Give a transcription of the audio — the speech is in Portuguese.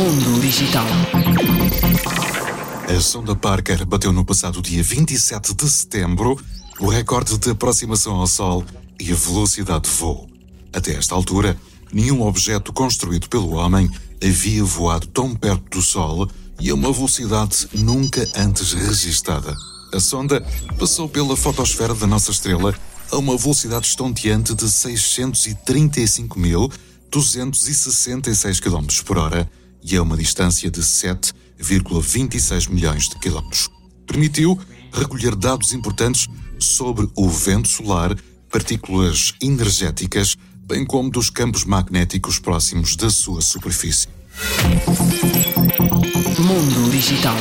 Mundo Digital. A sonda Parker bateu no passado dia 27 de setembro o recorde de aproximação ao Sol e a velocidade de voo. Até esta altura, nenhum objeto construído pelo homem havia voado tão perto do Sol e a uma velocidade nunca antes registada. A sonda passou pela fotosfera da nossa estrela a uma velocidade estonteante de 635.266 km por hora e a uma distância de 7,26 milhões de quilómetros. Permitiu recolher dados importantes sobre o vento solar, partículas energéticas, bem como dos campos magnéticos próximos da sua superfície. Mundo Digital.